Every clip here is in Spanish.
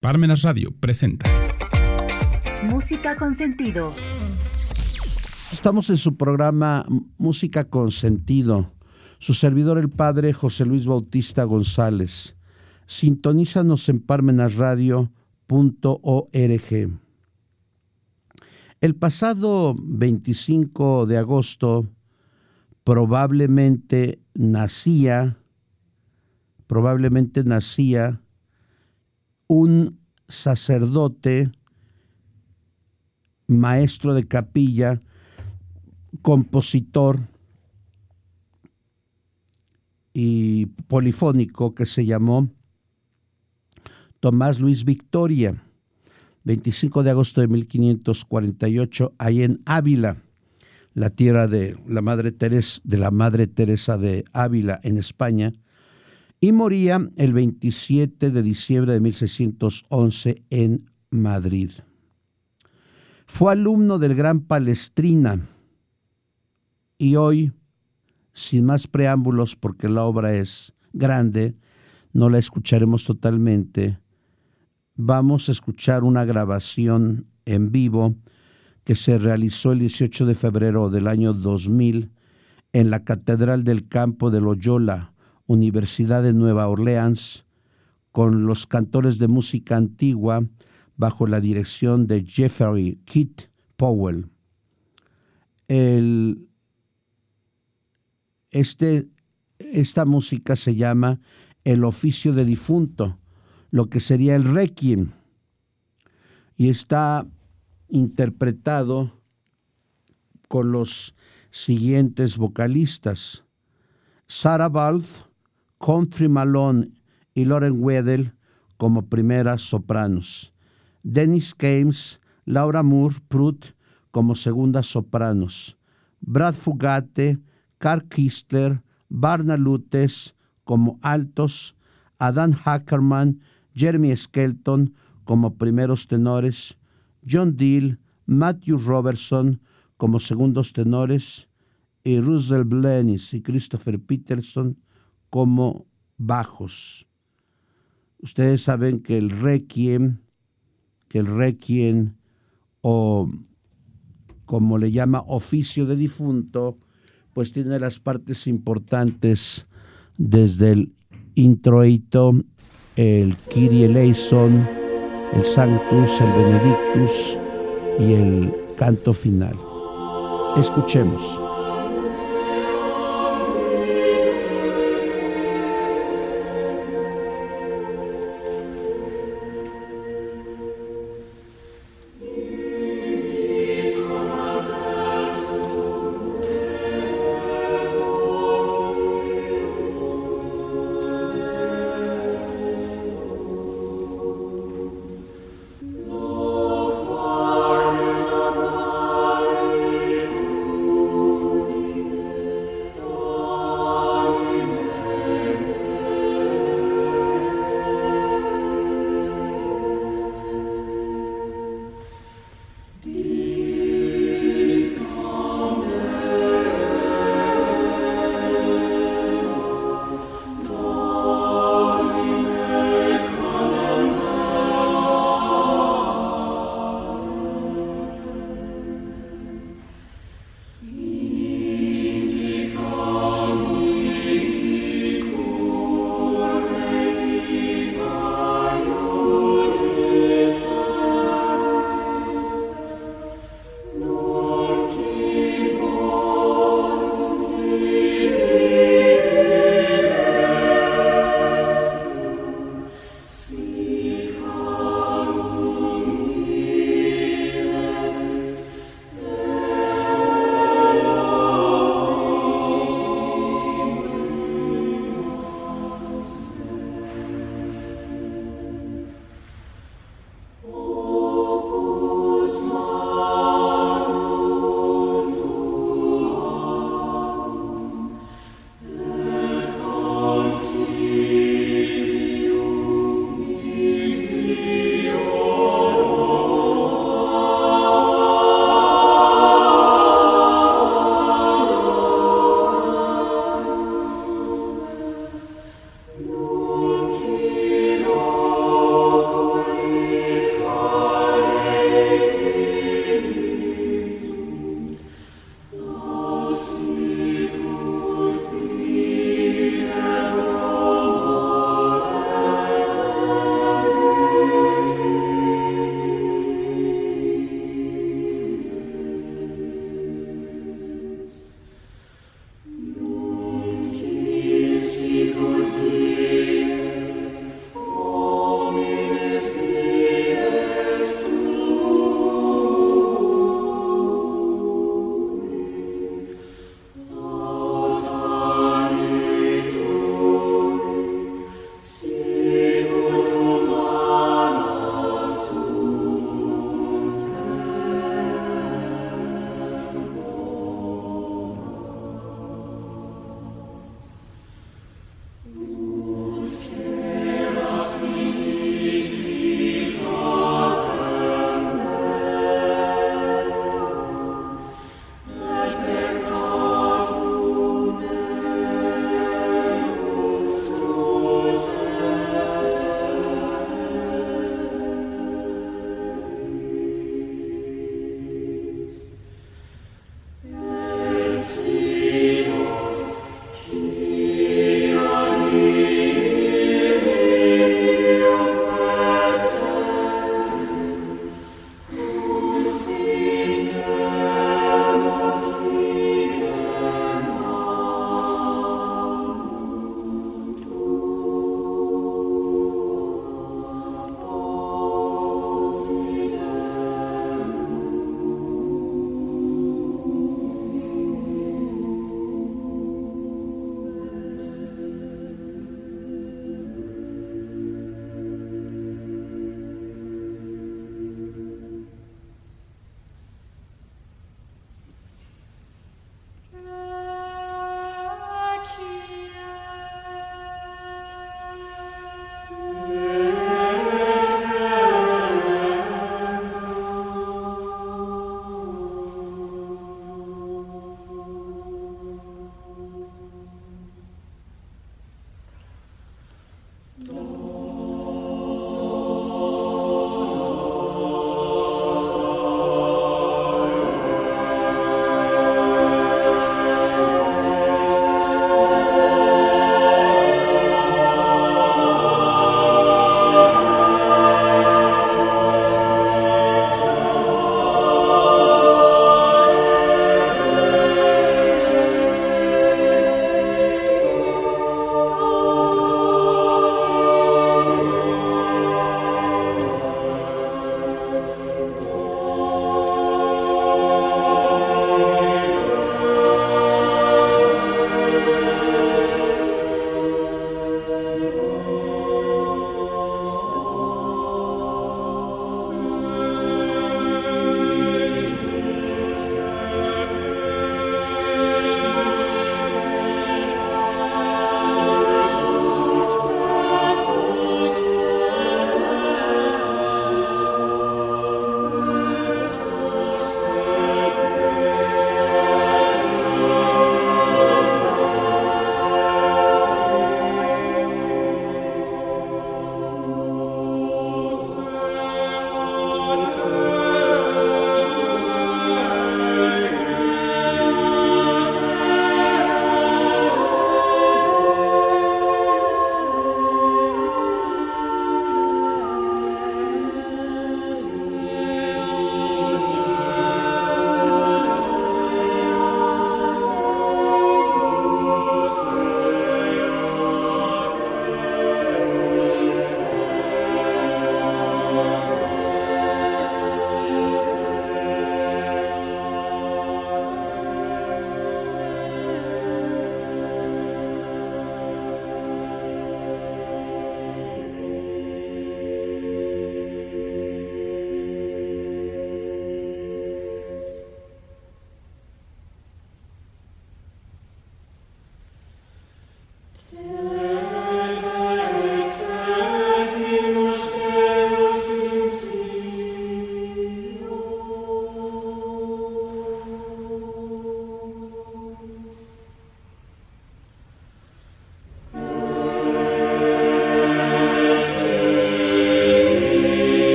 Parmenas Radio presenta Música con sentido. Estamos en su programa Música con sentido. Su servidor el padre José Luis Bautista González. Sintonízanos en parmenasradio.org. El pasado 25 de agosto probablemente nacía probablemente nacía un sacerdote, maestro de capilla, compositor y polifónico que se llamó Tomás Luis Victoria, 25 de agosto de 1548, ahí en Ávila, la tierra de la Madre Teresa, de la Madre Teresa de Ávila en España, y moría el 27 de diciembre de 1611 en Madrid. Fue alumno del gran Palestrina y hoy, sin más preámbulos porque la obra es grande, no la escucharemos totalmente, vamos a escuchar una grabación en vivo que se realizó el 18 de febrero del año 2000 en la Catedral del Campo de Loyola, Universidad de Nueva Orleans con los cantores de música antigua bajo la dirección de Jeffrey Kit Powell. este, esta música se llama El oficio de difunto, lo que sería el requiem, y está interpretado con los siguientes vocalistas. Sarah Balth, Country Malone y Lauren Weddell como primeras sopranos. Dennis Games, Laura Moore Prutt como segundas sopranos. Brad Fugate, Carl Kistler, Barna Lutes como altos. Adam Hackerman, Jeremy Skelton como primeros tenores. John Deal, Matthew Robertson como segundos tenores y Russell Blenis y Christopher Peterson como bajos. Ustedes saben que el requiem, que el requiem o como le llama oficio de difunto, pues tiene las partes importantes desde el introito, el Kyrie eleison, el Sanctus, el Benedictus y el canto final. Escuchemos. No.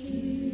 Mm-hmm.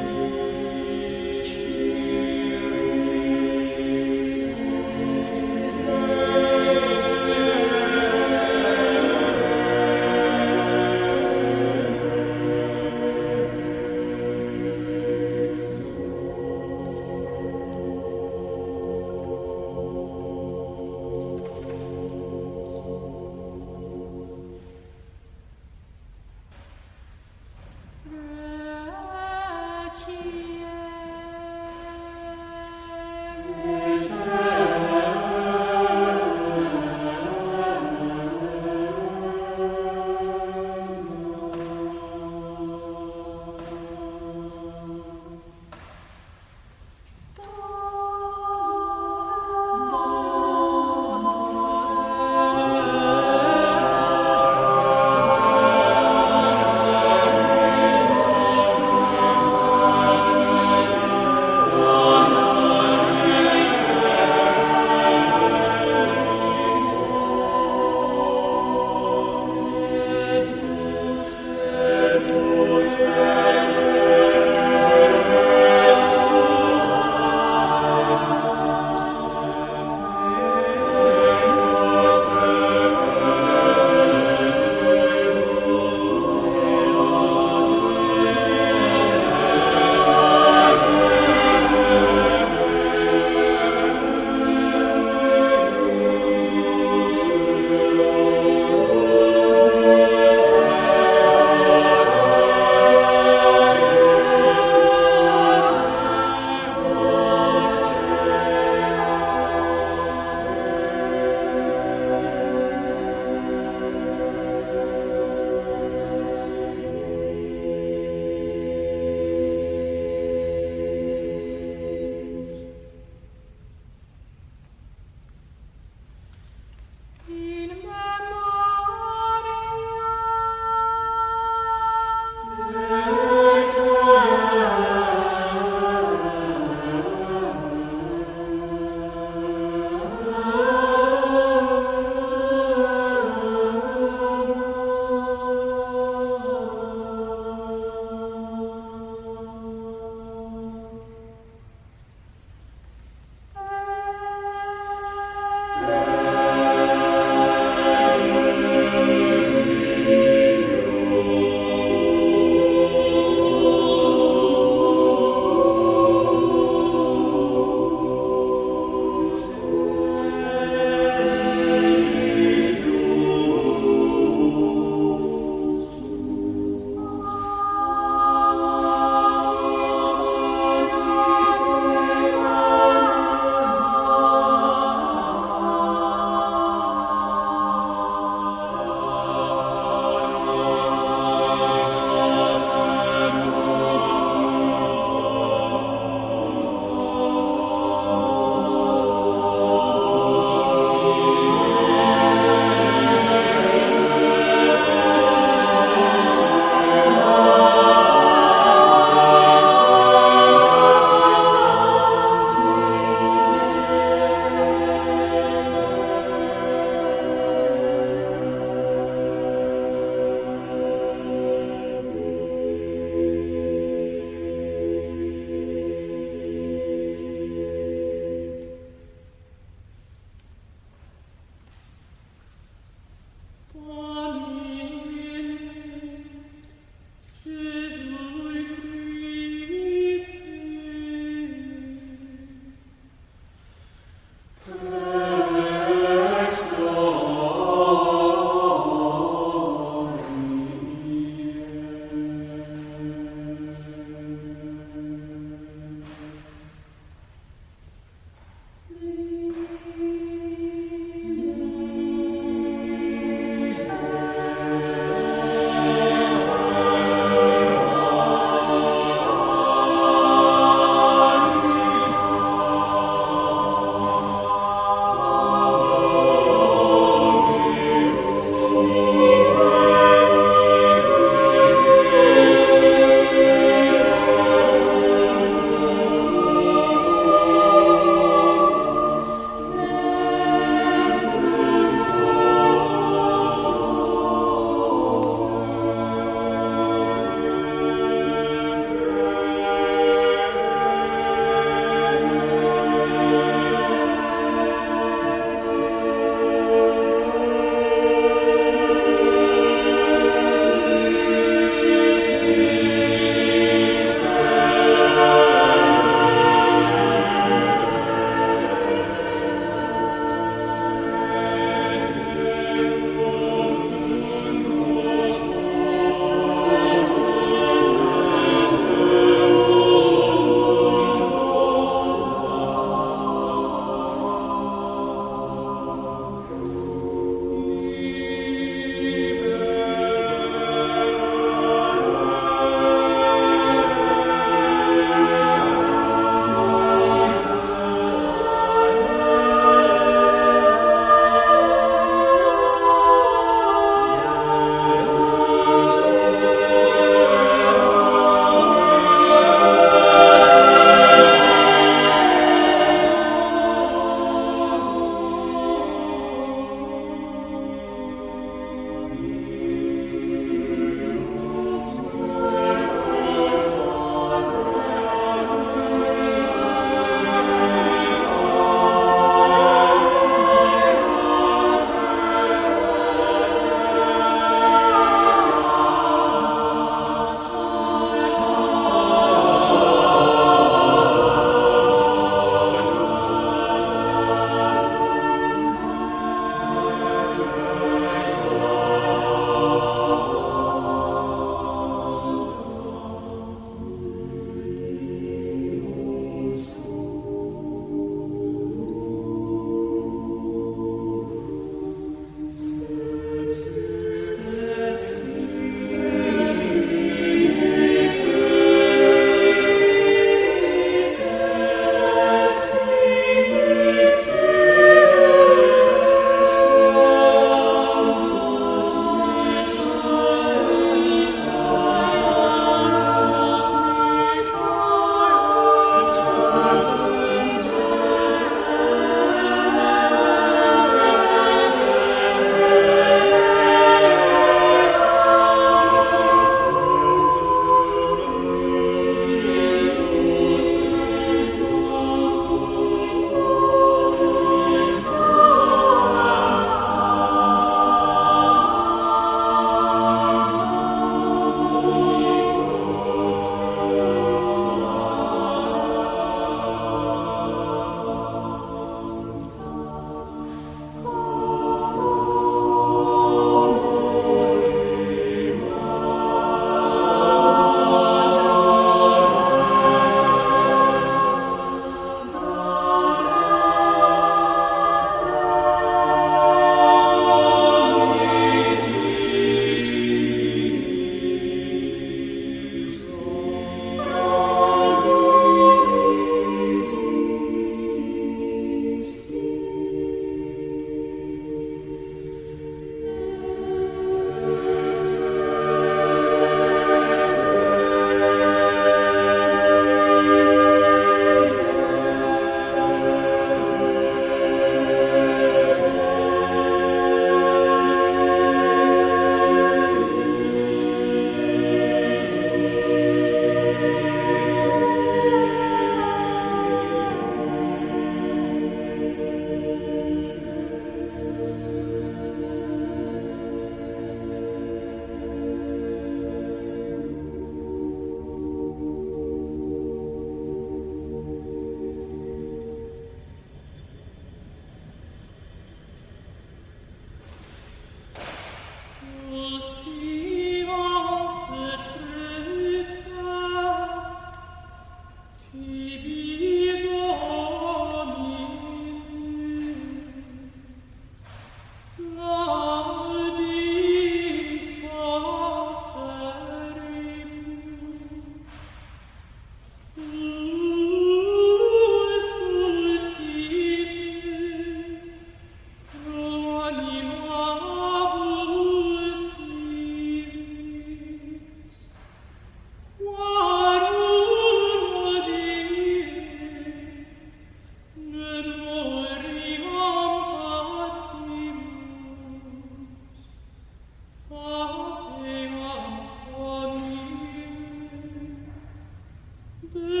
day.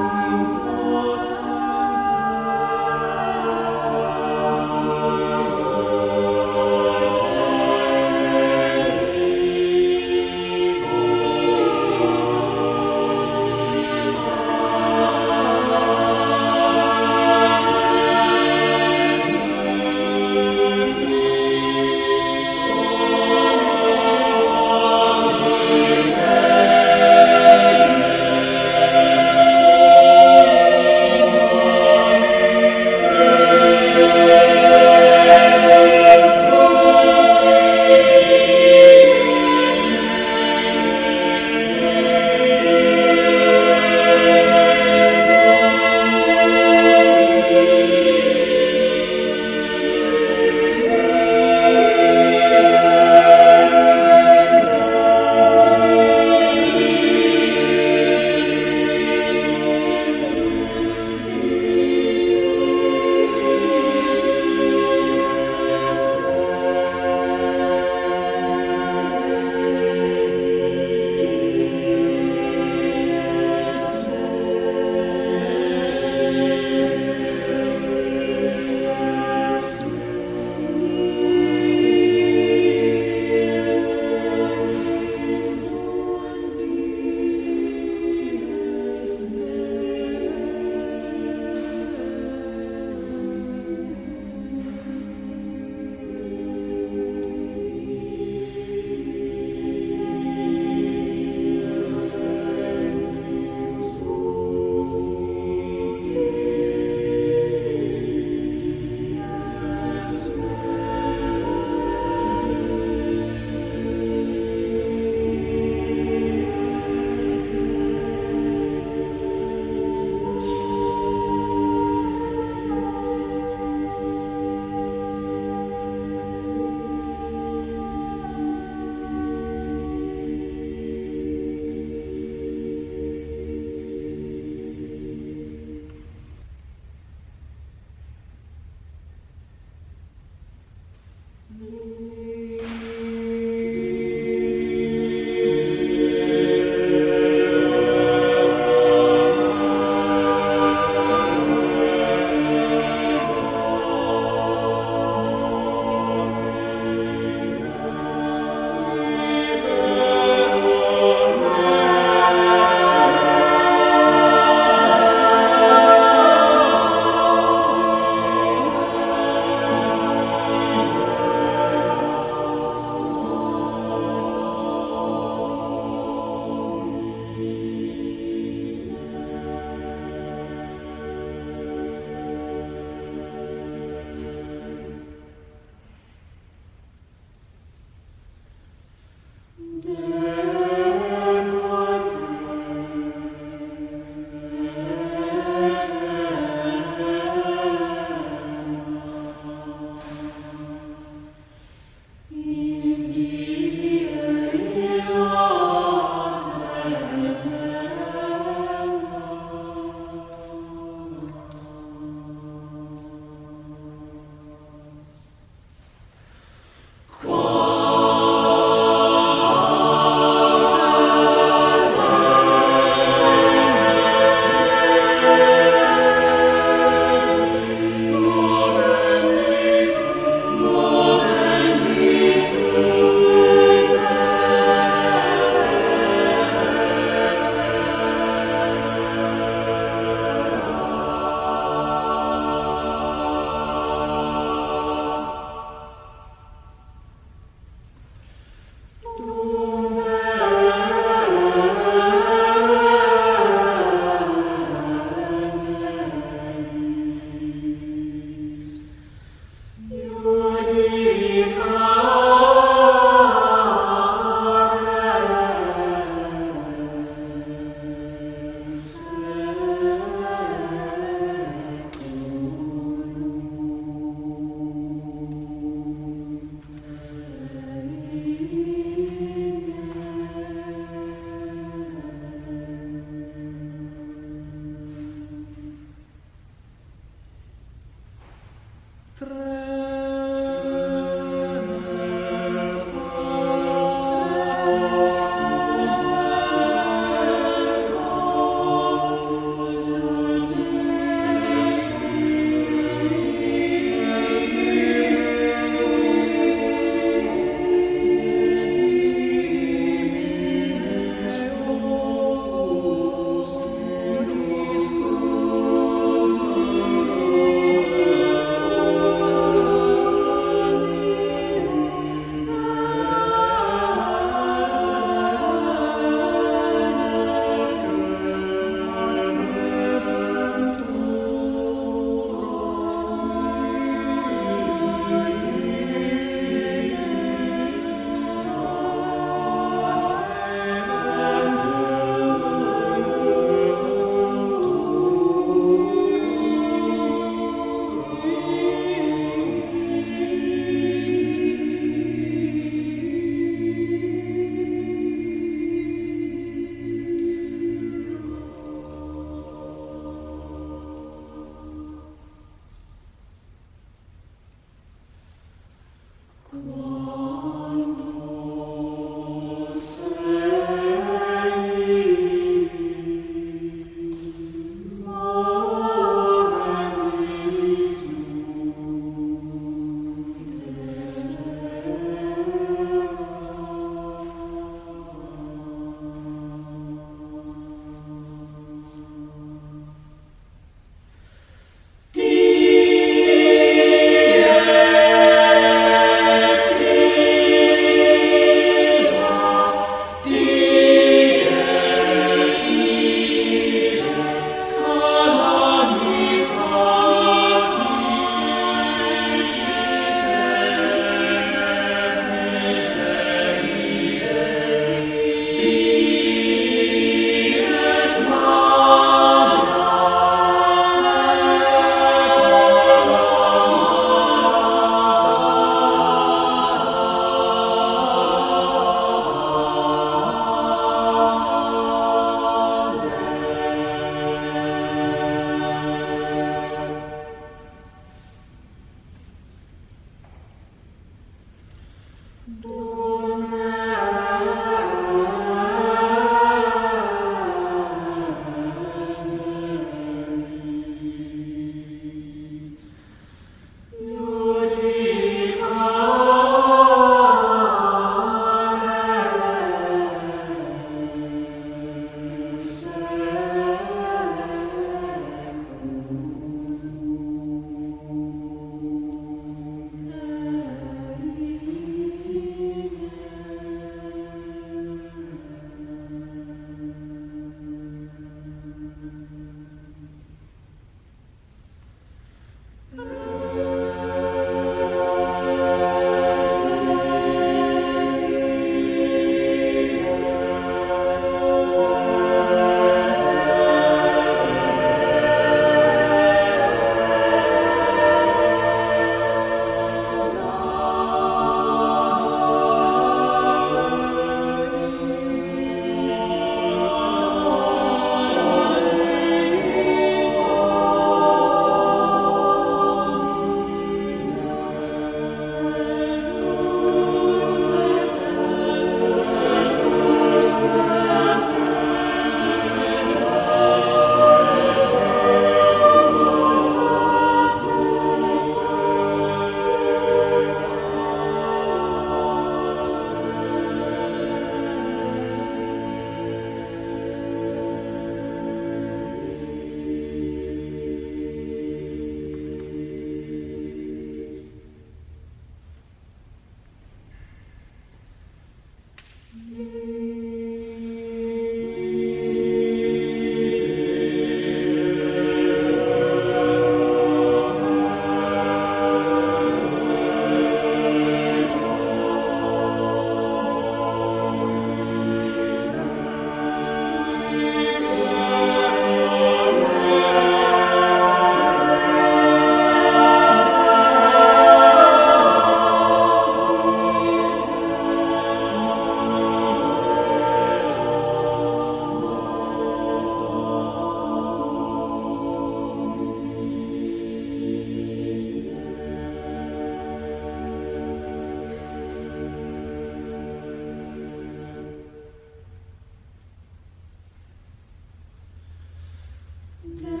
No.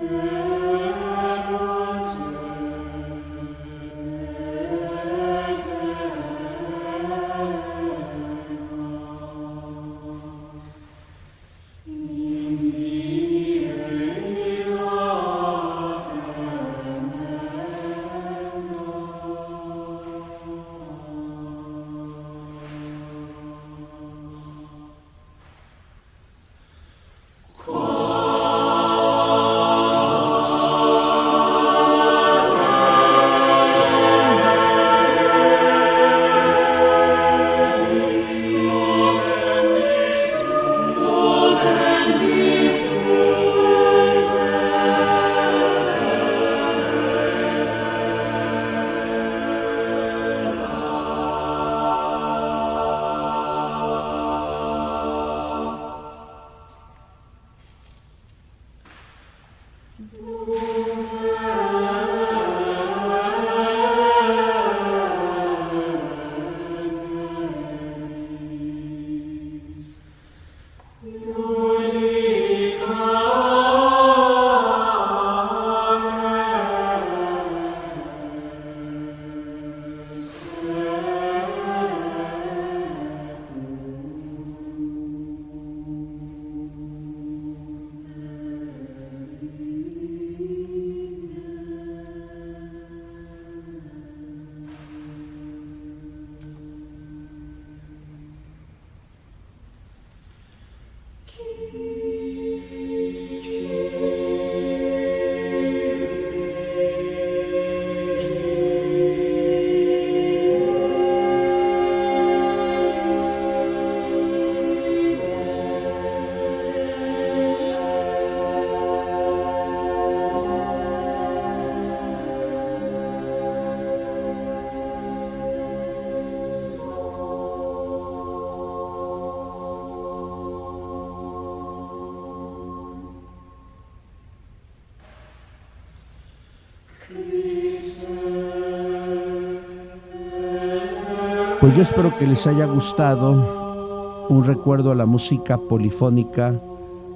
Pues yo espero que les haya gustado un recuerdo a la música polifónica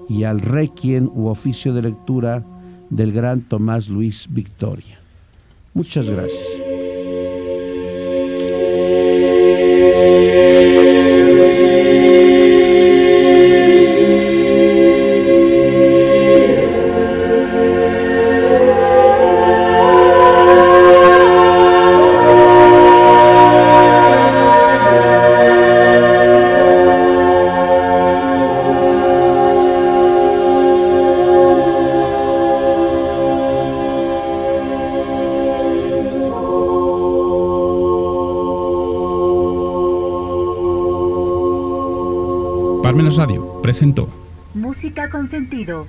y al requiem u oficio de lectura del gran Tomás Luis Victoria. Muchas gracias. Música con sentido.